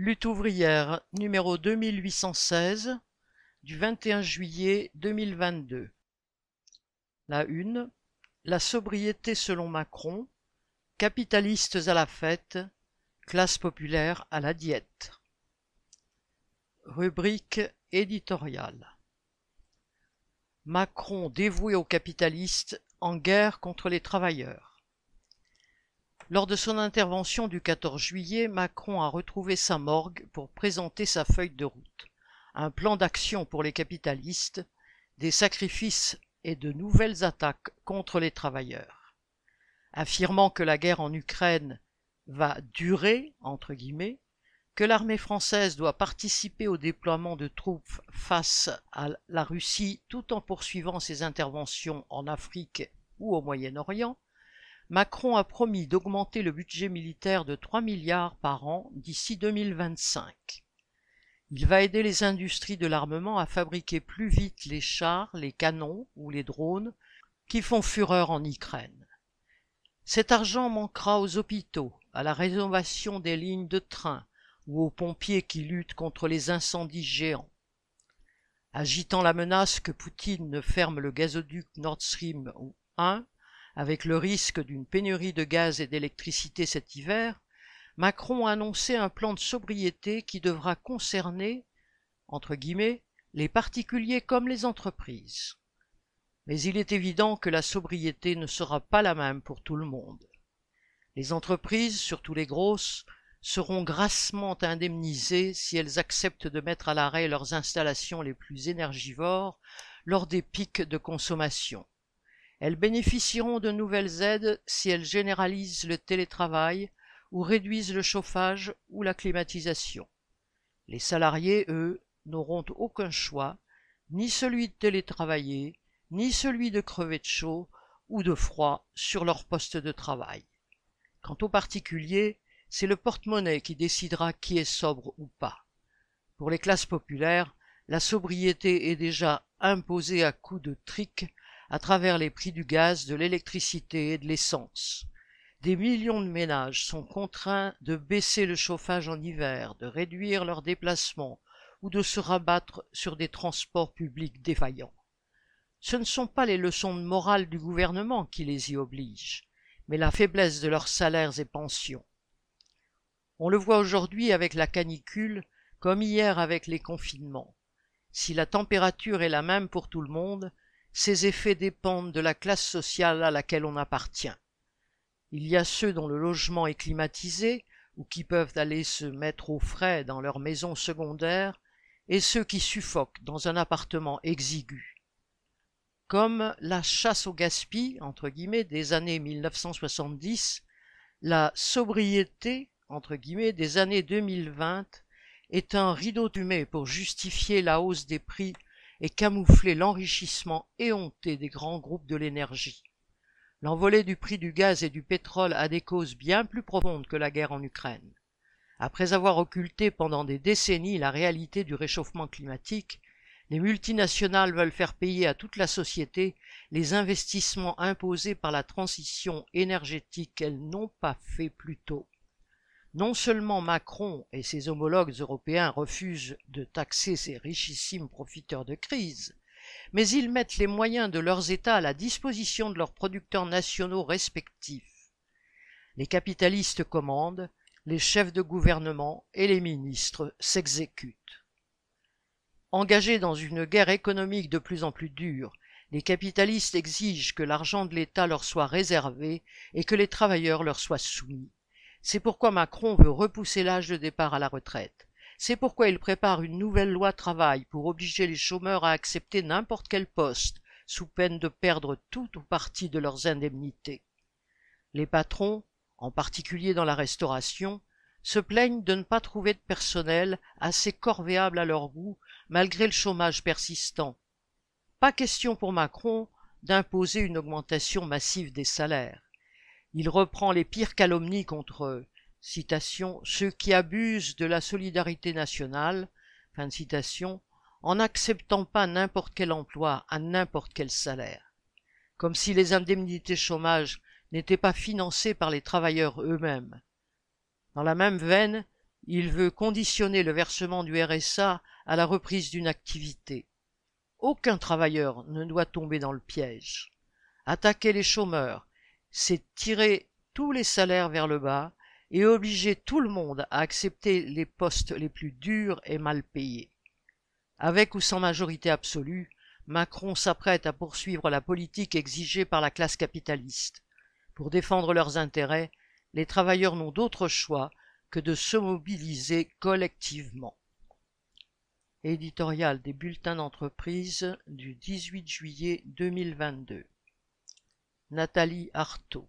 Lutte ouvrière numéro 2816 du 21 juillet 2022. La une. La sobriété selon Macron. Capitalistes à la fête. Classe populaire à la diète. Rubrique éditoriale. Macron dévoué aux capitalistes en guerre contre les travailleurs. Lors de son intervention du 14 juillet, Macron a retrouvé sa morgue pour présenter sa feuille de route, un plan d'action pour les capitalistes, des sacrifices et de nouvelles attaques contre les travailleurs. Affirmant que la guerre en Ukraine va durer, entre guillemets, que l'armée française doit participer au déploiement de troupes face à la Russie tout en poursuivant ses interventions en Afrique ou au Moyen-Orient, Macron a promis d'augmenter le budget militaire de 3 milliards par an d'ici 2025. Il va aider les industries de l'armement à fabriquer plus vite les chars, les canons ou les drones qui font fureur en Ukraine. Cet argent manquera aux hôpitaux, à la rénovation des lignes de train, ou aux pompiers qui luttent contre les incendies géants. Agitant la menace que Poutine ne ferme le gazoduc Nord Stream 1, avec le risque d'une pénurie de gaz et d'électricité cet hiver, Macron a annoncé un plan de sobriété qui devra concerner, entre guillemets, les particuliers comme les entreprises. Mais il est évident que la sobriété ne sera pas la même pour tout le monde. Les entreprises, surtout les grosses, seront grassement indemnisées si elles acceptent de mettre à l'arrêt leurs installations les plus énergivores lors des pics de consommation. Elles bénéficieront de nouvelles aides si elles généralisent le télétravail ou réduisent le chauffage ou la climatisation. Les salariés, eux, n'auront aucun choix, ni celui de télétravailler, ni celui de crever de chaud ou de froid sur leur poste de travail. Quant aux particuliers, c'est le porte-monnaie qui décidera qui est sobre ou pas. Pour les classes populaires, la sobriété est déjà imposée à coups de tric à travers les prix du gaz, de l'électricité et de l'essence. Des millions de ménages sont contraints de baisser le chauffage en hiver, de réduire leurs déplacements ou de se rabattre sur des transports publics défaillants. Ce ne sont pas les leçons de morale du gouvernement qui les y obligent, mais la faiblesse de leurs salaires et pensions. On le voit aujourd'hui avec la canicule, comme hier avec les confinements. Si la température est la même pour tout le monde, ses effets dépendent de la classe sociale à laquelle on appartient. Il y a ceux dont le logement est climatisé, ou qui peuvent aller se mettre au frais dans leur maison secondaire, et ceux qui suffoquent dans un appartement exigu. Comme la chasse au gaspille, entre guillemets, des années 1970, la sobriété entre guillemets, des années 2020 est un rideau d'humé pour justifier la hausse des prix et camoufler l'enrichissement éhonté des grands groupes de l'énergie. L'envolée du prix du gaz et du pétrole a des causes bien plus profondes que la guerre en Ukraine. Après avoir occulté pendant des décennies la réalité du réchauffement climatique, les multinationales veulent faire payer à toute la société les investissements imposés par la transition énergétique qu'elles n'ont pas fait plus tôt. Non seulement Macron et ses homologues européens refusent de taxer ces richissimes profiteurs de crise, mais ils mettent les moyens de leurs États à la disposition de leurs producteurs nationaux respectifs. Les capitalistes commandent, les chefs de gouvernement et les ministres s'exécutent. Engagés dans une guerre économique de plus en plus dure, les capitalistes exigent que l'argent de l'État leur soit réservé et que les travailleurs leur soient soumis. C'est pourquoi Macron veut repousser l'âge de départ à la retraite. C'est pourquoi il prépare une nouvelle loi travail pour obliger les chômeurs à accepter n'importe quel poste, sous peine de perdre tout ou partie de leurs indemnités. Les patrons, en particulier dans la restauration, se plaignent de ne pas trouver de personnel assez corvéable à leur goût, malgré le chômage persistant. Pas question pour Macron d'imposer une augmentation massive des salaires il reprend les pires calomnies contre citation, ceux qui abusent de la solidarité nationale, en n'acceptant pas n'importe quel emploi à n'importe quel salaire, comme si les indemnités chômage n'étaient pas financées par les travailleurs eux-mêmes. Dans la même veine, Il veut conditionner le versement du RSA à la reprise d'une activité. Aucun travailleur ne doit tomber dans le piège. Attaquer les chômeurs, c'est tirer tous les salaires vers le bas et obliger tout le monde à accepter les postes les plus durs et mal payés. Avec ou sans majorité absolue, Macron s'apprête à poursuivre la politique exigée par la classe capitaliste. Pour défendre leurs intérêts, les travailleurs n'ont d'autre choix que de se mobiliser collectivement. Éditorial des bulletins d'entreprise du 18 juillet 2022. Nathalie Artaud